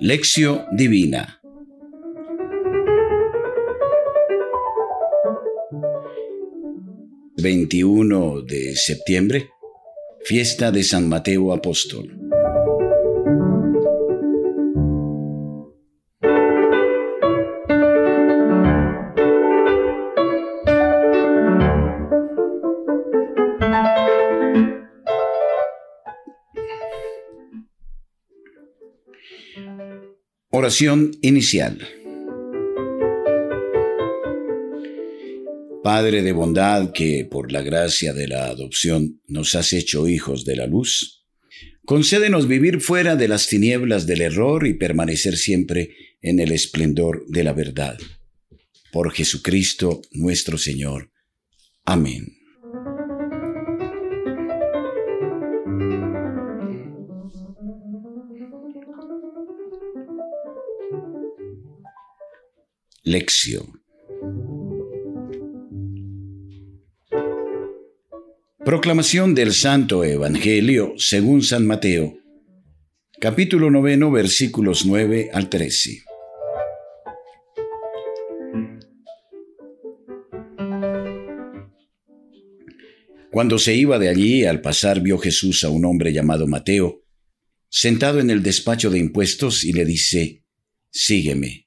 Lección Divina. ...21 de septiembre... ...fiesta de San Mateo Apóstol... Oración inicial. Padre de bondad que por la gracia de la adopción nos has hecho hijos de la luz, concédenos vivir fuera de las tinieblas del error y permanecer siempre en el esplendor de la verdad. Por Jesucristo nuestro Señor. Amén. Lección. Proclamación del Santo Evangelio según San Mateo, capítulo noveno, versículos 9 al 13. Cuando se iba de allí, al pasar vio Jesús a un hombre llamado Mateo, sentado en el despacho de impuestos, y le dice, Sígueme.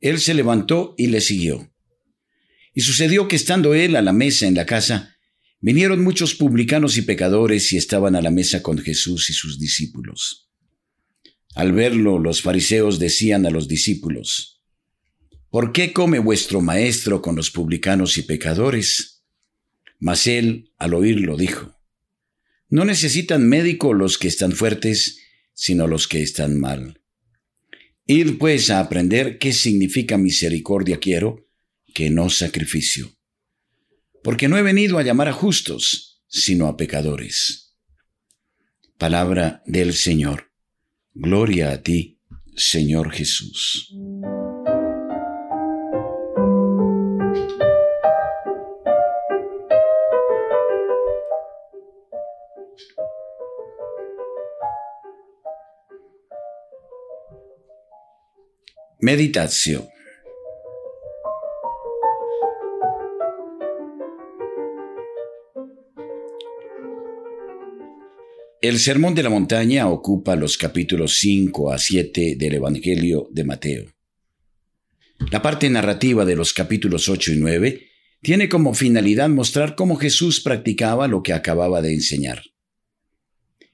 Él se levantó y le siguió. Y sucedió que estando él a la mesa en la casa, vinieron muchos publicanos y pecadores y estaban a la mesa con Jesús y sus discípulos. Al verlo, los fariseos decían a los discípulos, ¿Por qué come vuestro maestro con los publicanos y pecadores? Mas él, al oírlo, dijo, No necesitan médico los que están fuertes, sino los que están mal. Ir pues a aprender qué significa misericordia quiero, que no sacrificio. Porque no he venido a llamar a justos, sino a pecadores. Palabra del Señor. Gloria a ti, Señor Jesús. El Sermón de la Montaña ocupa los capítulos 5 a 7 del Evangelio de Mateo. La parte narrativa de los capítulos 8 y 9 tiene como finalidad mostrar cómo Jesús practicaba lo que acababa de enseñar.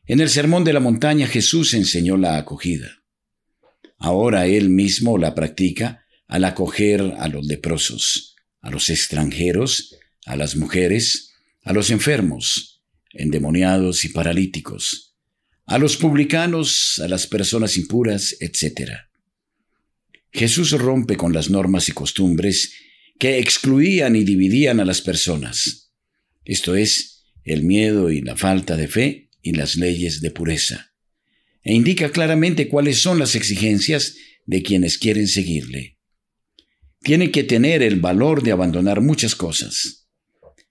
En el Sermón de la Montaña Jesús enseñó la acogida. Ahora él mismo la practica al acoger a los leprosos, a los extranjeros, a las mujeres, a los enfermos, endemoniados y paralíticos, a los publicanos, a las personas impuras, etc. Jesús rompe con las normas y costumbres que excluían y dividían a las personas, esto es, el miedo y la falta de fe y las leyes de pureza e indica claramente cuáles son las exigencias de quienes quieren seguirle. Tiene que tener el valor de abandonar muchas cosas.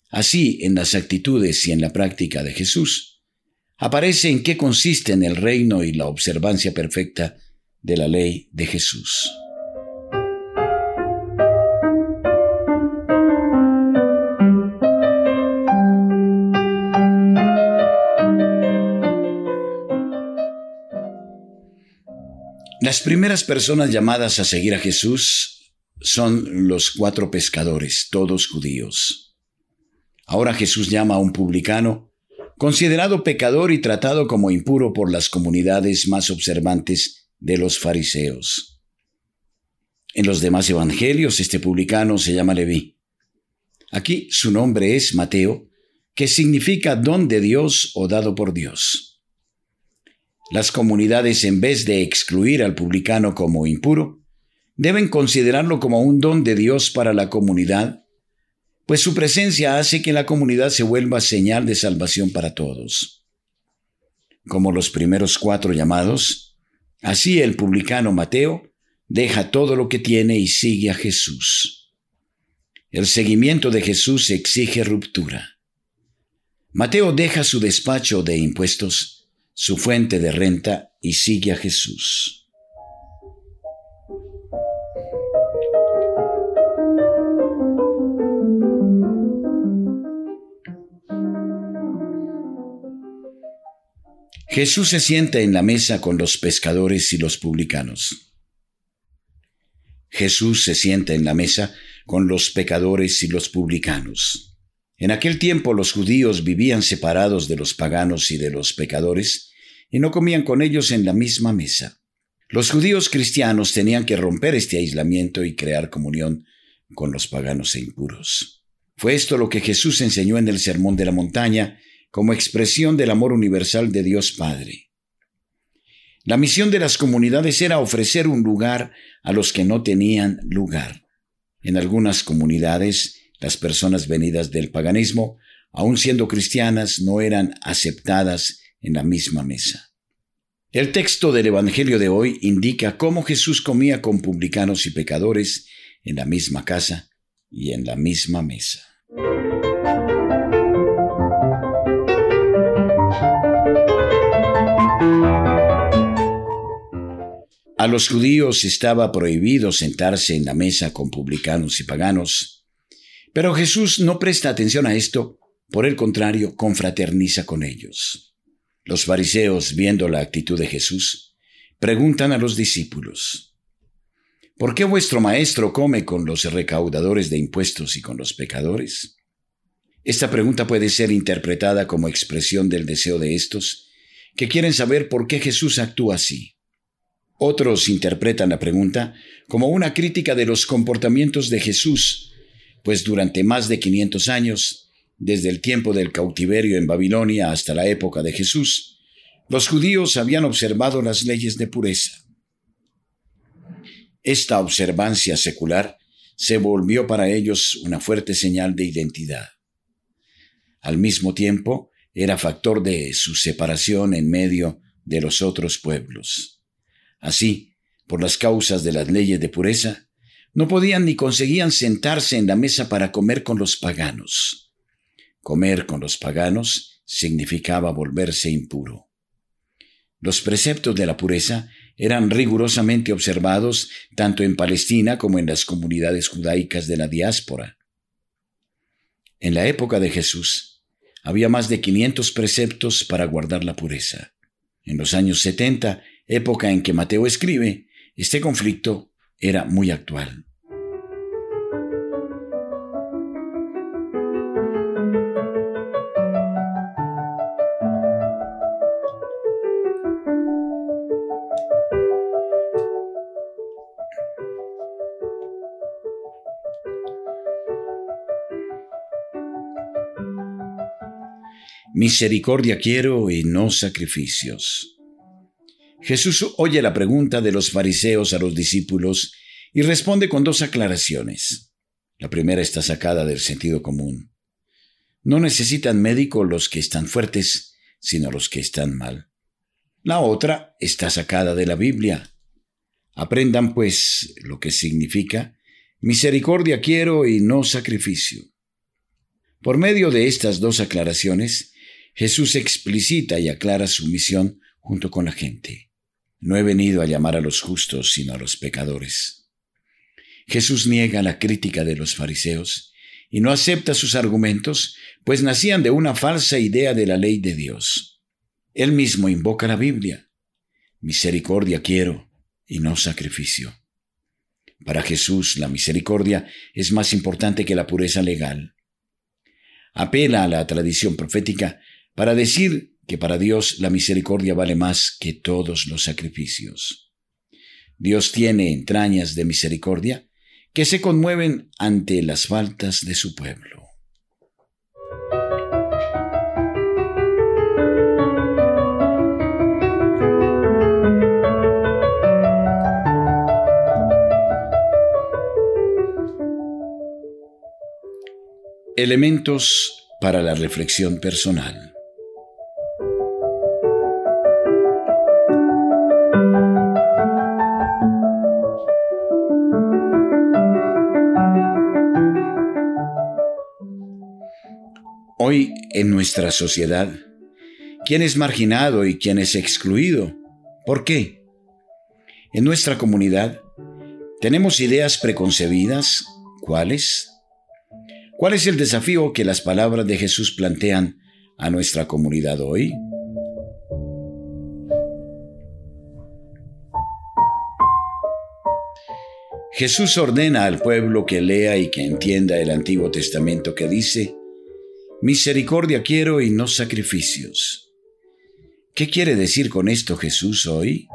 Así, en las actitudes y en la práctica de Jesús, aparece en qué consisten el reino y la observancia perfecta de la ley de Jesús. Las primeras personas llamadas a seguir a Jesús son los cuatro pescadores, todos judíos. Ahora Jesús llama a un publicano, considerado pecador y tratado como impuro por las comunidades más observantes de los fariseos. En los demás evangelios este publicano se llama Leví. Aquí su nombre es Mateo, que significa don de Dios o dado por Dios. Las comunidades, en vez de excluir al publicano como impuro, deben considerarlo como un don de Dios para la comunidad, pues su presencia hace que la comunidad se vuelva señal de salvación para todos. Como los primeros cuatro llamados, así el publicano Mateo deja todo lo que tiene y sigue a Jesús. El seguimiento de Jesús exige ruptura. Mateo deja su despacho de impuestos, su fuente de renta y sigue a Jesús. Jesús se sienta en la mesa con los pescadores y los publicanos. Jesús se sienta en la mesa con los pecadores y los publicanos. En aquel tiempo los judíos vivían separados de los paganos y de los pecadores, y no comían con ellos en la misma mesa. Los judíos cristianos tenían que romper este aislamiento y crear comunión con los paganos e impuros. Fue esto lo que Jesús enseñó en el Sermón de la Montaña como expresión del amor universal de Dios Padre. La misión de las comunidades era ofrecer un lugar a los que no tenían lugar. En algunas comunidades, las personas venidas del paganismo, aun siendo cristianas, no eran aceptadas en la misma mesa. El texto del Evangelio de hoy indica cómo Jesús comía con publicanos y pecadores en la misma casa y en la misma mesa. A los judíos estaba prohibido sentarse en la mesa con publicanos y paganos, pero Jesús no presta atención a esto, por el contrario, confraterniza con ellos. Los fariseos, viendo la actitud de Jesús, preguntan a los discípulos, ¿Por qué vuestro maestro come con los recaudadores de impuestos y con los pecadores? Esta pregunta puede ser interpretada como expresión del deseo de estos, que quieren saber por qué Jesús actúa así. Otros interpretan la pregunta como una crítica de los comportamientos de Jesús, pues durante más de 500 años, desde el tiempo del cautiverio en Babilonia hasta la época de Jesús, los judíos habían observado las leyes de pureza. Esta observancia secular se volvió para ellos una fuerte señal de identidad. Al mismo tiempo, era factor de su separación en medio de los otros pueblos. Así, por las causas de las leyes de pureza, no podían ni conseguían sentarse en la mesa para comer con los paganos. Comer con los paganos significaba volverse impuro. Los preceptos de la pureza eran rigurosamente observados tanto en Palestina como en las comunidades judaicas de la diáspora. En la época de Jesús, había más de 500 preceptos para guardar la pureza. En los años 70 época en que Mateo escribe, este conflicto era muy actual. Misericordia quiero y no sacrificios. Jesús oye la pregunta de los fariseos a los discípulos y responde con dos aclaraciones. La primera está sacada del sentido común. No necesitan médico los que están fuertes, sino los que están mal. La otra está sacada de la Biblia. Aprendan, pues, lo que significa misericordia quiero y no sacrificio. Por medio de estas dos aclaraciones, Jesús explicita y aclara su misión junto con la gente. No he venido a llamar a los justos, sino a los pecadores. Jesús niega la crítica de los fariseos y no acepta sus argumentos, pues nacían de una falsa idea de la ley de Dios. Él mismo invoca la Biblia. Misericordia quiero y no sacrificio. Para Jesús la misericordia es más importante que la pureza legal. Apela a la tradición profética para decir que para Dios la misericordia vale más que todos los sacrificios. Dios tiene entrañas de misericordia que se conmueven ante las faltas de su pueblo. Elementos para la reflexión personal. En nuestra sociedad, ¿quién es marginado y quién es excluido? ¿Por qué? En nuestra comunidad tenemos ideas preconcebidas. ¿Cuáles? ¿Cuál es el desafío que las palabras de Jesús plantean a nuestra comunidad hoy? Jesús ordena al pueblo que lea y que entienda el Antiguo Testamento que dice, Misericordia quiero y no sacrificios. ¿Qué quiere decir con esto Jesús hoy?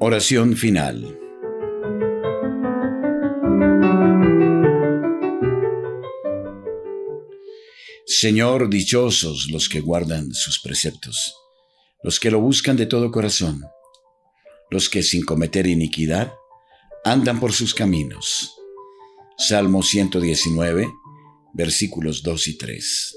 Oración final. Señor, dichosos los que guardan sus preceptos, los que lo buscan de todo corazón, los que sin cometer iniquidad andan por sus caminos. Salmo 119, versículos 2 y 3.